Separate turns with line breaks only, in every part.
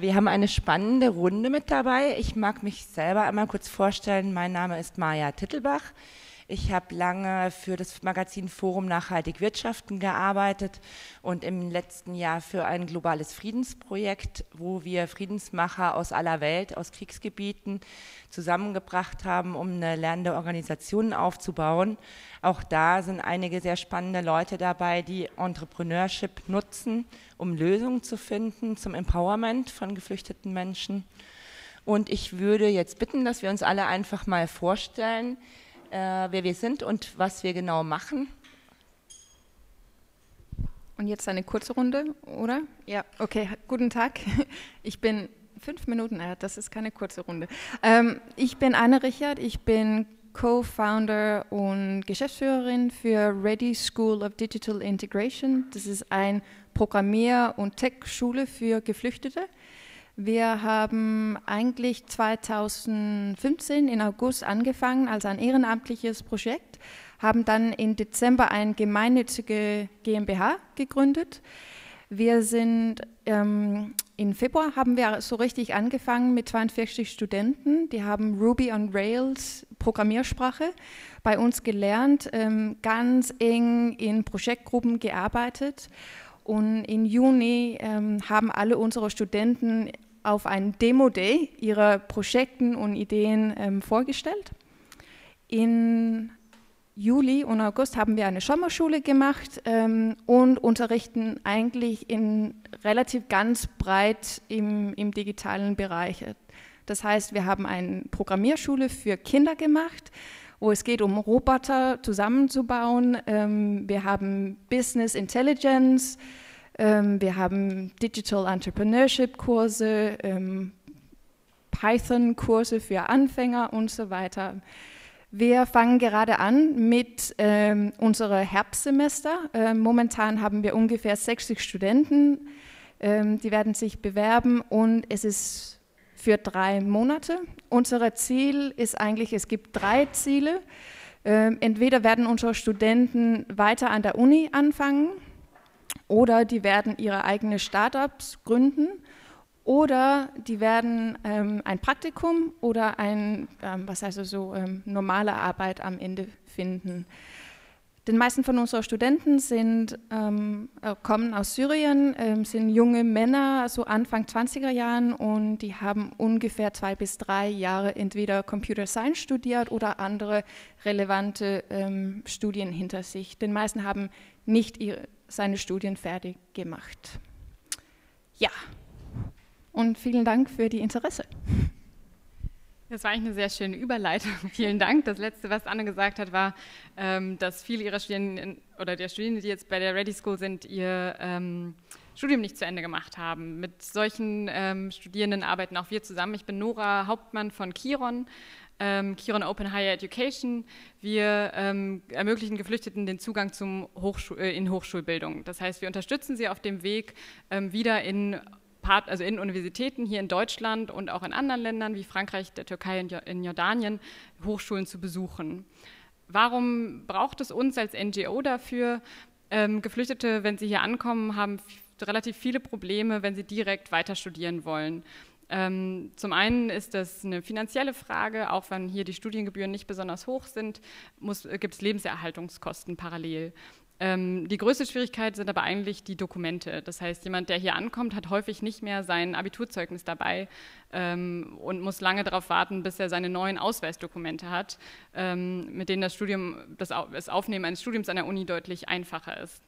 Wir haben eine spannende Runde mit dabei. Ich mag mich selber einmal kurz vorstellen. Mein Name ist Maja Tittelbach. Ich habe lange für das Magazin Forum Nachhaltig Wirtschaften gearbeitet und im letzten Jahr für ein globales Friedensprojekt, wo wir Friedensmacher aus aller Welt, aus Kriegsgebieten zusammengebracht haben, um eine lernende Organisation aufzubauen. Auch da sind einige sehr spannende Leute dabei, die Entrepreneurship nutzen, um Lösungen zu finden zum Empowerment von geflüchteten Menschen. Und ich würde jetzt bitten, dass wir uns alle einfach mal vorstellen, äh, wer wir sind und was wir genau machen.
Und jetzt eine kurze Runde, oder? Ja, okay. Guten Tag. Ich bin fünf Minuten, äh, das ist keine kurze Runde. Ähm, ich bin Anne Richard, ich bin Co-Founder und Geschäftsführerin für Ready School of Digital Integration. Das ist ein Programmier- und Tech-Schule für Geflüchtete. Wir haben eigentlich 2015 in August angefangen als ein ehrenamtliches Projekt, haben dann im Dezember eine gemeinnützige GmbH gegründet. Wir sind ähm, im Februar haben wir so richtig angefangen mit 42 Studenten. Die haben Ruby on Rails Programmiersprache bei uns gelernt, ähm, ganz eng in Projektgruppen gearbeitet. Und im Juni ähm, haben alle unsere Studenten auf ein Demo-Day ihre Projekte und Ideen ähm, vorgestellt. In Juli und August haben wir eine Sommerschule gemacht ähm, und unterrichten eigentlich in relativ ganz breit im, im digitalen Bereich. Das heißt, wir haben eine Programmierschule für Kinder gemacht, wo es geht um Roboter zusammenzubauen. Ähm, wir haben Business Intelligence, wir haben Digital Entrepreneurship Kurse, ähm, Python Kurse für Anfänger und so weiter. Wir fangen gerade an mit ähm, unserem Herbstsemester. Ähm, momentan haben wir ungefähr 60 Studenten, ähm, die werden sich bewerben und es ist für drei Monate. Unser Ziel ist eigentlich, es gibt drei Ziele. Ähm, entweder werden unsere Studenten weiter an der Uni anfangen, oder die werden ihre eigenen Startups gründen oder die werden ähm, ein Praktikum oder ein, ähm, was heißt so, ähm, normale Arbeit am Ende finden. Den meisten von unseren Studenten sind, ähm, äh, kommen aus Syrien, ähm, sind junge Männer, so Anfang 20er Jahren und die haben ungefähr zwei bis drei Jahre entweder Computer Science studiert oder andere relevante ähm, Studien hinter sich. Den meisten haben nicht ihre, seine Studien fertig gemacht. Ja, und vielen Dank für die Interesse.
Das war eigentlich eine sehr schöne Überleitung. Vielen Dank. Das letzte, was Anne gesagt hat, war, ähm, dass viele ihrer Studierenden oder der Studierenden, die jetzt bei der Ready School sind, ihr ähm, Studium nicht zu Ende gemacht haben. Mit solchen ähm, Studierenden arbeiten auch wir zusammen. Ich bin Nora Hauptmann von Kiron ähm, Kiron Open Higher Education. Wir ähm, ermöglichen Geflüchteten den Zugang zum Hochschul äh, in Hochschulbildung. Das heißt, wir unterstützen sie auf dem Weg ähm, wieder in also in Universitäten hier in Deutschland und auch in anderen Ländern wie Frankreich, der Türkei und in Jordanien Hochschulen zu besuchen. Warum braucht es uns als NGO dafür? Ähm, Geflüchtete, wenn sie hier ankommen, haben relativ viele Probleme, wenn sie direkt weiter studieren wollen. Ähm, zum einen ist das eine finanzielle Frage, auch wenn hier die Studiengebühren nicht besonders hoch sind, äh, gibt es Lebenserhaltungskosten parallel. Ähm, die größte Schwierigkeit sind aber eigentlich die Dokumente. Das heißt, jemand, der hier ankommt, hat häufig nicht mehr sein Abiturzeugnis dabei ähm, und muss lange darauf warten, bis er seine neuen Ausweisdokumente hat, ähm, mit denen das Studium, das, Aufnehmen eines Studiums an der Uni deutlich einfacher ist.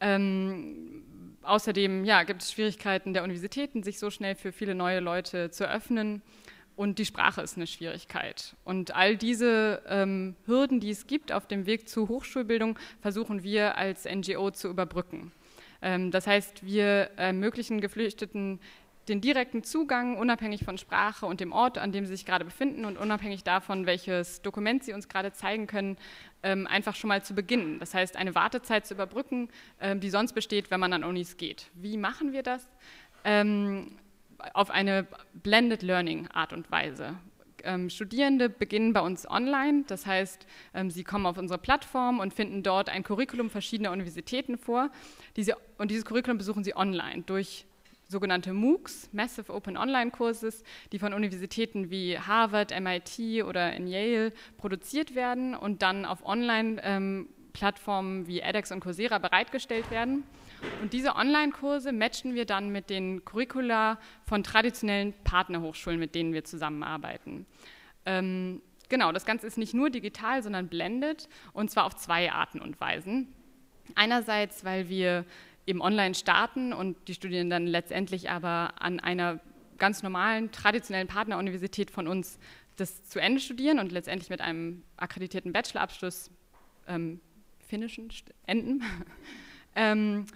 Ähm, außerdem ja, gibt es Schwierigkeiten der Universitäten, sich so schnell für viele neue Leute zu öffnen. Und die Sprache ist eine Schwierigkeit. Und all diese ähm, Hürden, die es gibt auf dem Weg zur Hochschulbildung, versuchen wir als NGO zu überbrücken. Ähm, das heißt, wir ermöglichen Geflüchteten den direkten Zugang, unabhängig von Sprache und dem Ort, an dem sie sich gerade befinden und unabhängig davon, welches Dokument sie uns gerade zeigen können, ähm, einfach schon mal zu beginnen. Das heißt, eine Wartezeit zu überbrücken, ähm, die sonst besteht, wenn man an Unis geht. Wie machen wir das? Ähm, auf eine Blended Learning Art und Weise. Studierende beginnen bei uns online, das heißt, sie kommen auf unsere Plattform und finden dort ein Curriculum verschiedener Universitäten vor. Diese, und dieses Curriculum besuchen sie online durch sogenannte MOOCs, Massive Open Online Courses, die von Universitäten wie Harvard, MIT oder in Yale produziert werden und dann auf Online-Plattformen ähm, wie edX und Coursera bereitgestellt werden. Und diese Online-Kurse matchen wir dann mit den Curricula von traditionellen Partnerhochschulen, mit denen wir zusammenarbeiten. Ähm, genau, das Ganze ist nicht nur digital, sondern blended und zwar auf zwei Arten und Weisen. Einerseits, weil wir eben online starten und die Studierenden dann letztendlich aber an einer ganz normalen, traditionellen Partneruniversität von uns das zu Ende studieren und letztendlich mit einem akkreditierten Bachelorabschluss ähm, finnischen enden. ähm,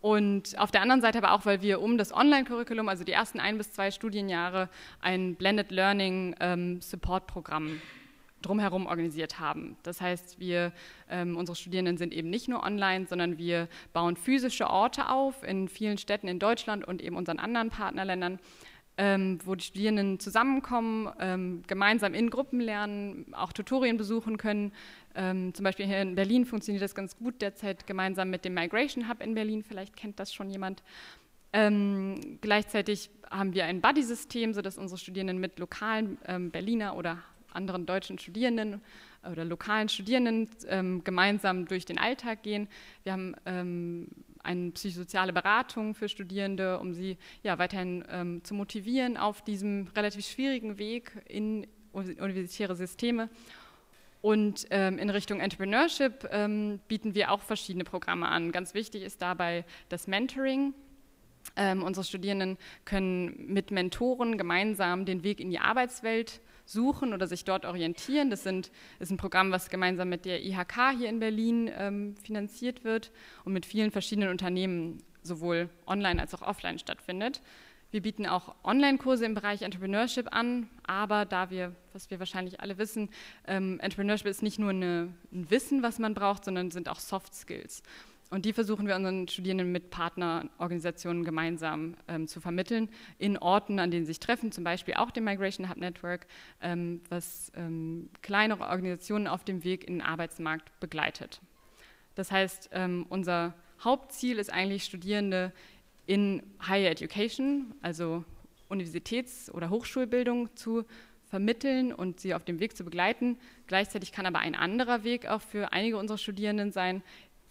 und auf der anderen Seite aber auch, weil wir um das Online-Curriculum, also die ersten ein bis zwei Studienjahre, ein Blended Learning ähm, Support-Programm drumherum organisiert haben. Das heißt, wir, ähm, unsere Studierenden sind eben nicht nur online, sondern wir bauen physische Orte auf in vielen Städten in Deutschland und eben unseren anderen Partnerländern, ähm, wo die Studierenden zusammenkommen, ähm, gemeinsam in Gruppen lernen, auch Tutorien besuchen können. Ähm, zum Beispiel hier in Berlin funktioniert das ganz gut derzeit gemeinsam mit dem Migration Hub in Berlin. Vielleicht kennt das schon jemand. Ähm, gleichzeitig haben wir ein Buddy-System, sodass unsere Studierenden mit lokalen ähm, Berliner oder anderen deutschen Studierenden oder lokalen Studierenden ähm, gemeinsam durch den Alltag gehen. Wir haben ähm, eine psychosoziale Beratung für Studierende, um sie ja, weiterhin ähm, zu motivieren auf diesem relativ schwierigen Weg in universitäre Systeme. Und ähm, in Richtung Entrepreneurship ähm, bieten wir auch verschiedene Programme an. Ganz wichtig ist dabei das Mentoring. Ähm, unsere Studierenden können mit Mentoren gemeinsam den Weg in die Arbeitswelt suchen oder sich dort orientieren. Das sind, ist ein Programm, was gemeinsam mit der IHK hier in Berlin ähm, finanziert wird und mit vielen verschiedenen Unternehmen sowohl online als auch offline stattfindet. Wir bieten auch Online-Kurse im Bereich Entrepreneurship an, aber da wir, was wir wahrscheinlich alle wissen, ähm, Entrepreneurship ist nicht nur eine, ein Wissen, was man braucht, sondern sind auch Soft Skills. Und die versuchen wir unseren Studierenden mit Partnerorganisationen gemeinsam ähm, zu vermitteln, in Orten, an denen sie sich treffen, zum Beispiel auch dem Migration Hub Network, ähm, was ähm, kleinere Organisationen auf dem Weg in den Arbeitsmarkt begleitet. Das heißt, ähm, unser Hauptziel ist eigentlich, Studierende in Higher Education, also Universitäts- oder Hochschulbildung zu vermitteln und sie auf dem Weg zu begleiten. Gleichzeitig kann aber ein anderer Weg auch für einige unserer Studierenden sein,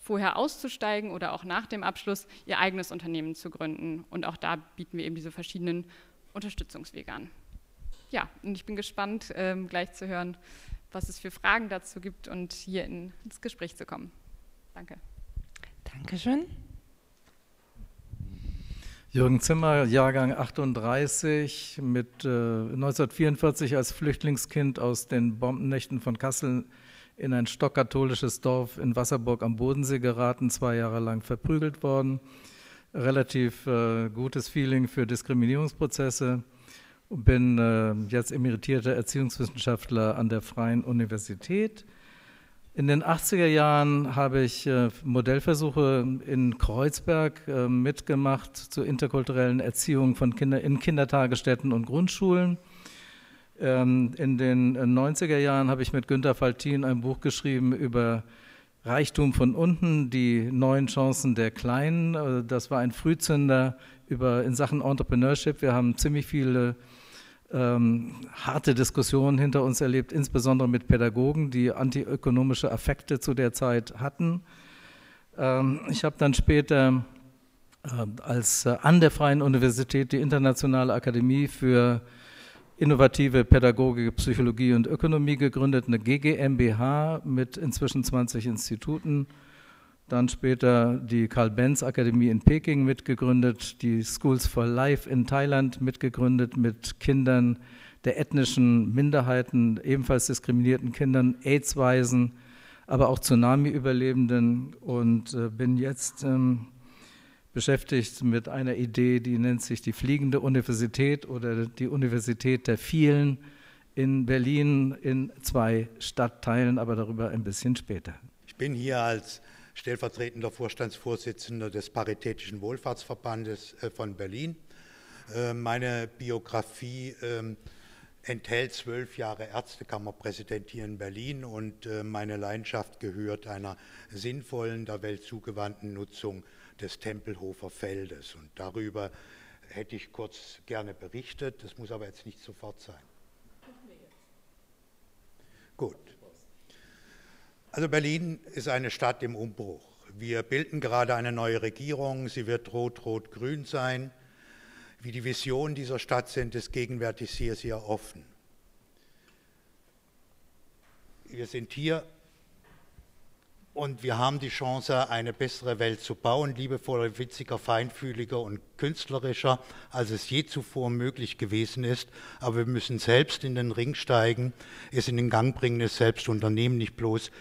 vorher auszusteigen oder auch nach dem Abschluss ihr eigenes Unternehmen zu gründen. Und auch da bieten wir eben diese verschiedenen Unterstützungswege an. Ja, und ich bin gespannt, ähm, gleich zu hören, was es für Fragen dazu gibt und hier in, ins Gespräch zu kommen. Danke.
Dankeschön.
Jürgen Zimmer, Jahrgang 38, mit äh, 1944 als Flüchtlingskind aus den Bombennächten von Kassel in ein stockkatholisches Dorf in Wasserburg am Bodensee geraten, zwei Jahre lang verprügelt worden. Relativ äh, gutes Feeling für Diskriminierungsprozesse. Bin äh, jetzt emeritierter Erziehungswissenschaftler an der Freien Universität. In den 80er Jahren habe ich äh, Modellversuche in Kreuzberg äh, mitgemacht zur interkulturellen Erziehung von Kinder in Kindertagesstätten und Grundschulen ähm, in den 90er Jahren habe ich mit Günter Faltin ein Buch geschrieben über Reichtum von unten, die neuen Chancen der Kleinen. Äh, das war ein Frühzünder über, in Sachen Entrepreneurship. Wir haben ziemlich viele ähm, harte Diskussionen hinter uns erlebt, insbesondere mit Pädagogen, die antiökonomische Affekte zu der Zeit hatten. Ähm, ich habe dann später äh, als äh, an der Freien Universität die Internationale Akademie für innovative Pädagogik, Psychologie und Ökonomie gegründet, eine GGMBH mit inzwischen 20 Instituten. Dann später die Karl-Benz-Akademie in Peking mitgegründet, die Schools for Life in Thailand mitgegründet mit Kindern der ethnischen Minderheiten, ebenfalls diskriminierten Kindern, AIDS-Weisen, aber auch Tsunami-Überlebenden und äh, bin jetzt ähm, beschäftigt mit einer Idee, die nennt sich die fliegende Universität oder die Universität der vielen in Berlin in zwei Stadtteilen, aber darüber ein bisschen später.
Ich bin hier als stellvertretender Vorstandsvorsitzender des Paritätischen Wohlfahrtsverbandes äh, von Berlin. Äh, meine Biografie ähm, enthält zwölf Jahre Ärztekammerpräsident hier in Berlin und äh, meine Leidenschaft gehört einer sinnvollen, der Welt zugewandten Nutzung des Tempelhofer Feldes. Und darüber hätte ich kurz gerne berichtet. Das muss aber jetzt nicht sofort sein. Gut. Also Berlin ist eine Stadt im Umbruch. Wir bilden gerade eine neue Regierung. Sie wird rot-rot-grün sein. Wie die Visionen dieser Stadt sind, ist gegenwärtig sehr, sehr offen. Wir sind hier und wir haben die Chance, eine bessere Welt zu bauen, liebevoller, witziger, feinfühliger und künstlerischer, als es je zuvor möglich gewesen ist. Aber wir müssen selbst in den Ring steigen, es in den Gang bringen, es selbst unternehmen, nicht bloß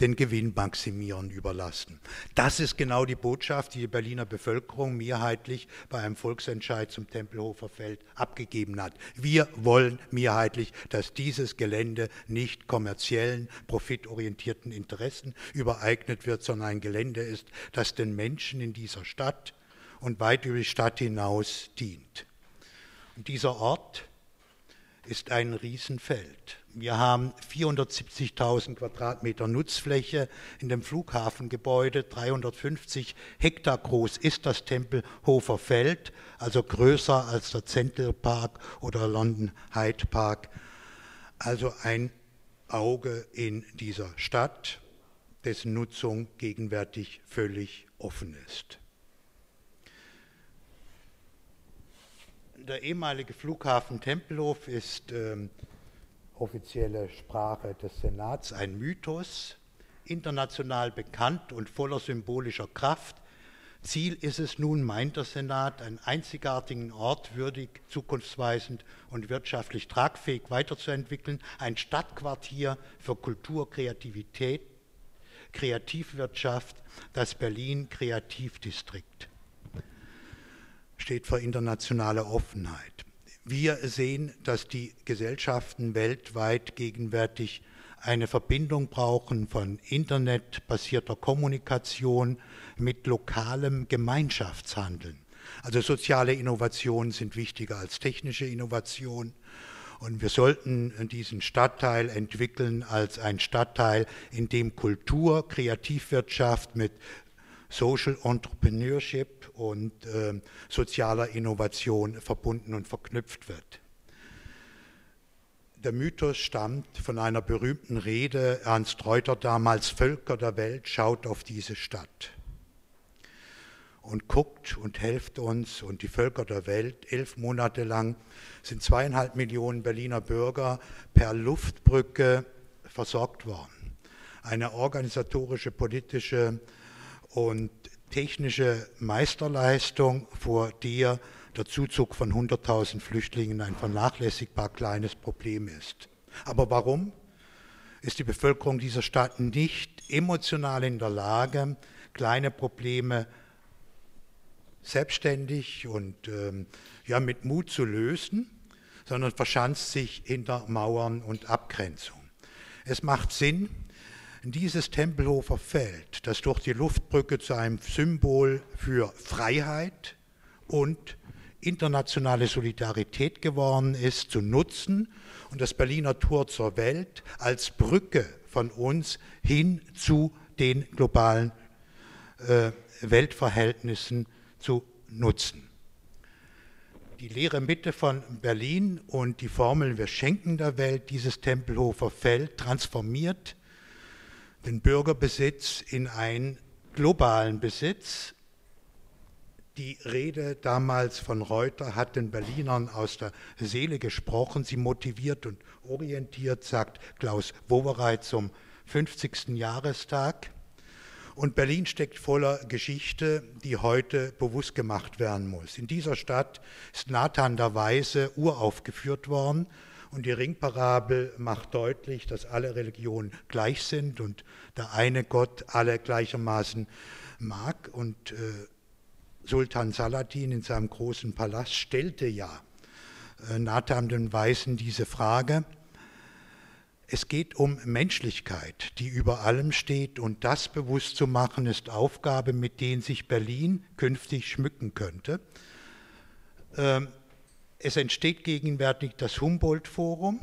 den Gewinn maximieren überlassen. Das ist genau die Botschaft, die die Berliner Bevölkerung mehrheitlich bei einem Volksentscheid zum Tempelhofer Feld abgegeben hat. Wir wollen mehrheitlich, dass dieses Gelände nicht kommerziellen, profitorientierten Interessen übereignet wird, sondern ein Gelände ist, das den Menschen in dieser Stadt und weit über die Stadt hinaus dient. Und dieser Ort ist ein Riesenfeld. Wir haben 470.000 Quadratmeter Nutzfläche in dem Flughafengebäude. 350 Hektar groß ist das Tempelhofer Feld, also größer als der Central Park oder London Hyde Park. Also ein Auge in dieser Stadt, dessen Nutzung gegenwärtig völlig offen ist. Der ehemalige Flughafen Tempelhof ist ähm, offizielle Sprache des Senats, ein Mythos, international bekannt und voller symbolischer Kraft. Ziel ist es nun, meint der Senat, einen einzigartigen Ort würdig, zukunftsweisend und wirtschaftlich tragfähig weiterzuentwickeln, ein Stadtquartier für Kultur, Kreativität, Kreativwirtschaft, das Berlin Kreativdistrikt steht für internationale Offenheit. Wir sehen, dass die Gesellschaften weltweit gegenwärtig eine Verbindung brauchen von internetbasierter Kommunikation mit lokalem Gemeinschaftshandeln. Also soziale Innovationen sind wichtiger als technische Innovationen. Und wir sollten diesen Stadtteil entwickeln als ein Stadtteil, in dem Kultur, Kreativwirtschaft mit Social Entrepreneurship und äh, sozialer Innovation verbunden und verknüpft wird. Der Mythos stammt von einer berühmten Rede Ernst Reuter damals, Völker der Welt, schaut auf diese Stadt und guckt und helft uns und die Völker der Welt. Elf Monate lang sind zweieinhalb Millionen Berliner Bürger per Luftbrücke versorgt worden. Eine organisatorische, politische und technische Meisterleistung, vor der der Zuzug von 100.000 Flüchtlingen ein vernachlässigbar kleines Problem ist. Aber warum ist die Bevölkerung dieser Stadt nicht emotional in der Lage, kleine Probleme selbstständig und ähm, ja, mit Mut zu lösen, sondern verschanzt sich hinter Mauern und Abgrenzung? Es macht Sinn, dieses Tempelhofer Feld, das durch die Luftbrücke zu einem Symbol für Freiheit und internationale Solidarität geworden ist, zu nutzen und das Berliner Tor zur Welt als Brücke von uns hin zu den globalen äh, Weltverhältnissen zu nutzen. Die leere Mitte von Berlin und die Formel Wir schenken der Welt dieses Tempelhofer Feld transformiert den Bürgerbesitz in einen globalen Besitz. Die Rede damals von Reuter hat den Berlinern aus der Seele gesprochen, sie motiviert und orientiert, sagt Klaus Wowereit zum 50. Jahrestag. Und Berlin steckt voller Geschichte, die heute bewusst gemacht werden muss. In dieser Stadt ist Nathan der Weise uraufgeführt worden und die Ringparabel macht deutlich, dass alle Religionen gleich sind und der eine Gott alle gleichermaßen mag. Und äh, Sultan Saladin in seinem großen Palast stellte ja äh, Nathan den Weißen diese Frage. Es geht um Menschlichkeit, die über allem steht, und das bewusst zu machen, ist Aufgabe, mit denen sich Berlin künftig schmücken könnte. Ähm, es entsteht gegenwärtig das Humboldt-Forum.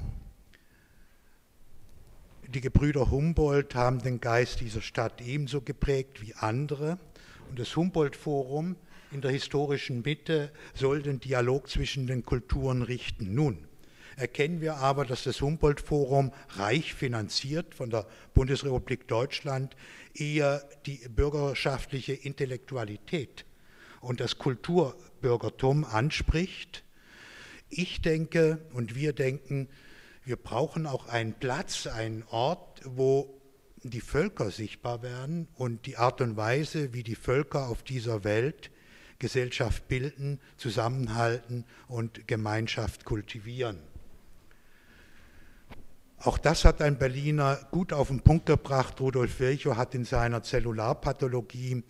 Die Gebrüder Humboldt haben den Geist dieser Stadt ebenso geprägt wie andere. Und das Humboldt-Forum in der historischen Mitte soll den Dialog zwischen den Kulturen richten. Nun, erkennen wir aber, dass das Humboldt-Forum reich finanziert von der Bundesrepublik Deutschland eher die bürgerschaftliche Intellektualität und das Kulturbürgertum anspricht. Ich denke und wir denken, wir brauchen auch einen Platz, einen Ort, wo die Völker sichtbar werden und die Art und Weise, wie die Völker auf dieser Welt Gesellschaft bilden, zusammenhalten und Gemeinschaft kultivieren. Auch das hat ein Berliner gut auf den Punkt gebracht. Rudolf Virchow hat in seiner Zellularpathologie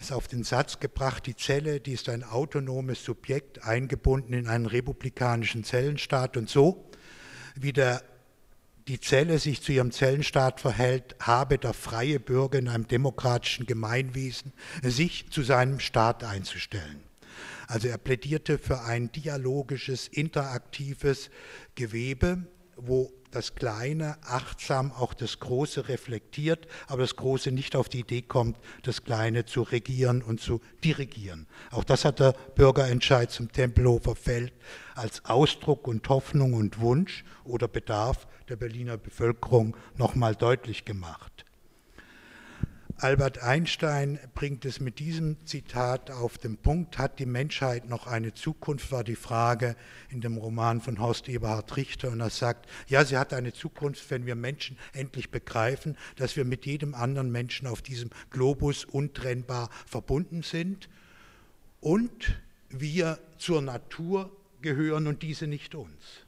es auf den Satz gebracht, die Zelle, die ist ein autonomes Subjekt, eingebunden in einen republikanischen Zellenstaat. Und so, wie der, die Zelle sich zu ihrem Zellenstaat verhält, habe der freie Bürger in einem demokratischen Gemeinwesen sich zu seinem Staat einzustellen. Also er plädierte für ein dialogisches, interaktives Gewebe, wo das Kleine achtsam auch das Große reflektiert, aber das Große nicht auf die Idee kommt, das Kleine zu regieren und zu dirigieren. Auch das hat der Bürgerentscheid zum Tempelhofer Feld als Ausdruck und Hoffnung und Wunsch oder Bedarf der Berliner Bevölkerung nochmal deutlich gemacht. Albert Einstein bringt es mit diesem Zitat auf den Punkt, hat die Menschheit noch eine Zukunft, war die Frage in dem Roman von Horst Eberhard Richter. Und er sagt, ja, sie hat eine Zukunft, wenn wir Menschen endlich begreifen, dass wir mit jedem anderen Menschen auf diesem Globus untrennbar verbunden sind und wir zur Natur gehören und diese nicht uns.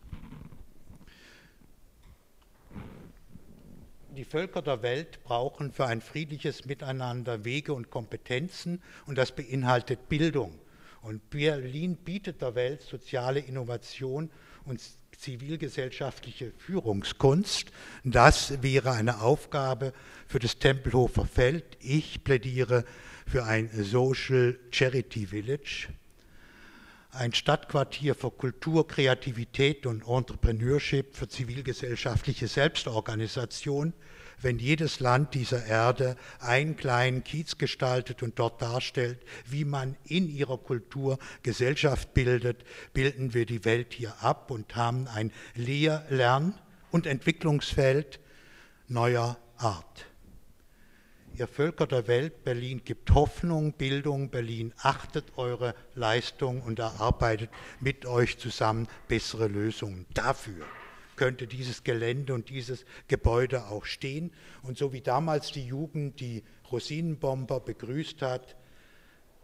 Die Völker der Welt brauchen für ein friedliches Miteinander Wege und Kompetenzen und das beinhaltet Bildung. Und Berlin bietet der Welt soziale Innovation und zivilgesellschaftliche Führungskunst. Das wäre eine Aufgabe für das Tempelhofer Feld. Ich plädiere für ein Social Charity Village ein Stadtquartier für Kultur, Kreativität und Entrepreneurship, für zivilgesellschaftliche Selbstorganisation, wenn jedes Land dieser Erde einen kleinen Kiez gestaltet und dort darstellt, wie man in ihrer Kultur Gesellschaft bildet, bilden wir die Welt hier ab und haben ein Lehr-, Lern- und Entwicklungsfeld neuer Art. Ihr Völker der Welt, Berlin gibt Hoffnung, Bildung, Berlin achtet eure Leistung und erarbeitet mit euch zusammen bessere Lösungen. Dafür könnte dieses Gelände und dieses Gebäude auch stehen. Und so wie damals die Jugend die Rosinenbomber begrüßt hat,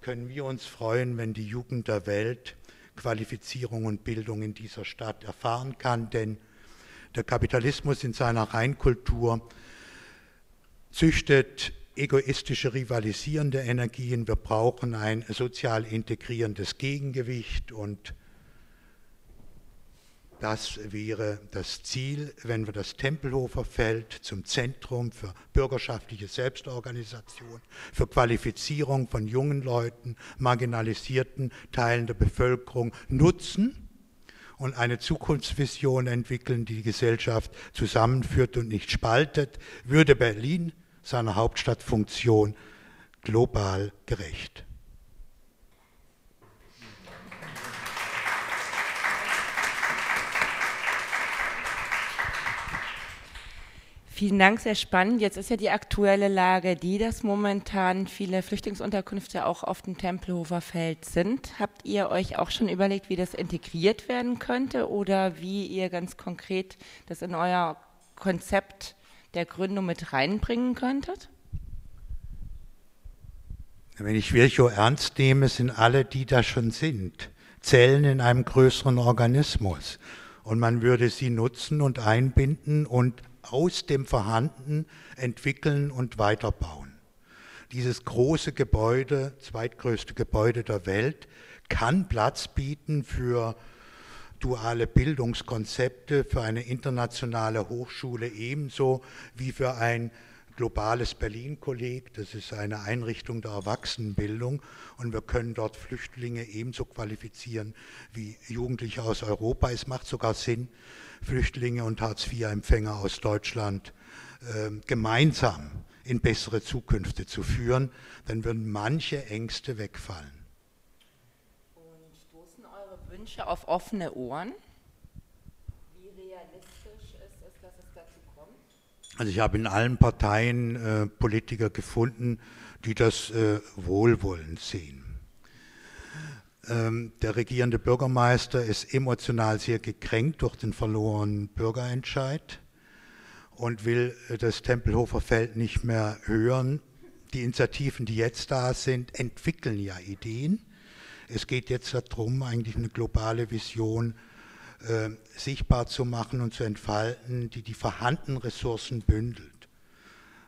können wir uns freuen, wenn die Jugend der Welt Qualifizierung und Bildung in dieser Stadt erfahren kann, denn der Kapitalismus in seiner Reinkultur züchtet egoistische, rivalisierende Energien. Wir brauchen ein sozial integrierendes Gegengewicht und das wäre das Ziel, wenn wir das Tempelhofer Feld zum Zentrum für bürgerschaftliche Selbstorganisation, für Qualifizierung von jungen Leuten, marginalisierten Teilen der Bevölkerung nutzen und eine Zukunftsvision entwickeln, die die Gesellschaft zusammenführt und nicht spaltet, würde Berlin seiner Hauptstadtfunktion global gerecht.
Vielen Dank, sehr spannend. Jetzt ist ja die aktuelle Lage die, dass momentan viele Flüchtlingsunterkünfte auch auf dem Tempelhofer Feld sind. Habt ihr euch auch schon überlegt, wie das integriert werden könnte oder wie ihr ganz konkret das in euer Konzept der Gründung mit reinbringen könntet?
Wenn ich Virchow ernst nehme, sind alle, die da schon sind, Zellen in einem größeren Organismus. Und man würde sie nutzen und einbinden und aus dem Vorhandenen entwickeln und weiterbauen. Dieses große Gebäude, zweitgrößte Gebäude der Welt, kann Platz bieten für duale Bildungskonzepte für eine internationale Hochschule ebenso wie für ein globales Berlin-Kolleg. Das ist eine Einrichtung der Erwachsenenbildung und wir können dort Flüchtlinge ebenso qualifizieren wie Jugendliche aus Europa. Es macht sogar Sinn, Flüchtlinge und Hartz-IV-Empfänger aus Deutschland äh, gemeinsam in bessere Zukünfte zu führen, dann würden manche Ängste wegfallen.
Wünsche auf offene Ohren. Wie realistisch ist es, dass es dazu kommt?
Also ich habe in allen Parteien äh, Politiker gefunden, die das äh, wohlwollend sehen. Ähm, der regierende Bürgermeister ist emotional sehr gekränkt durch den verlorenen Bürgerentscheid und will äh, das Tempelhofer Feld nicht mehr hören. Die Initiativen, die jetzt da sind, entwickeln ja Ideen. Es geht jetzt darum, eigentlich eine globale Vision äh, sichtbar zu machen und zu entfalten, die die vorhandenen Ressourcen bündelt.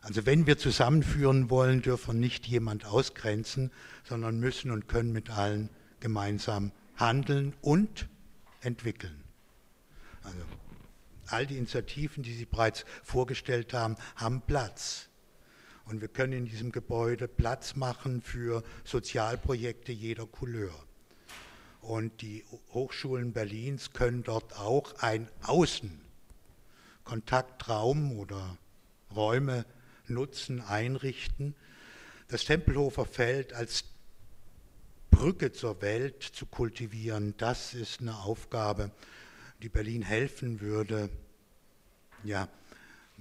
Also wenn wir zusammenführen wollen, dürfen wir nicht jemand ausgrenzen, sondern müssen und können mit allen gemeinsam handeln und entwickeln. Also all die Initiativen, die Sie bereits vorgestellt haben, haben Platz. Und wir können in diesem Gebäude Platz machen für Sozialprojekte jeder Couleur. Und die Hochschulen Berlins können dort auch ein Außenkontaktraum oder Räume nutzen, einrichten. Das Tempelhofer Feld als Brücke zur Welt zu kultivieren, das ist eine Aufgabe, die Berlin helfen würde, ja,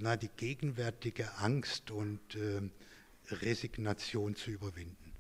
na, die gegenwärtige Angst und äh, Resignation zu überwinden.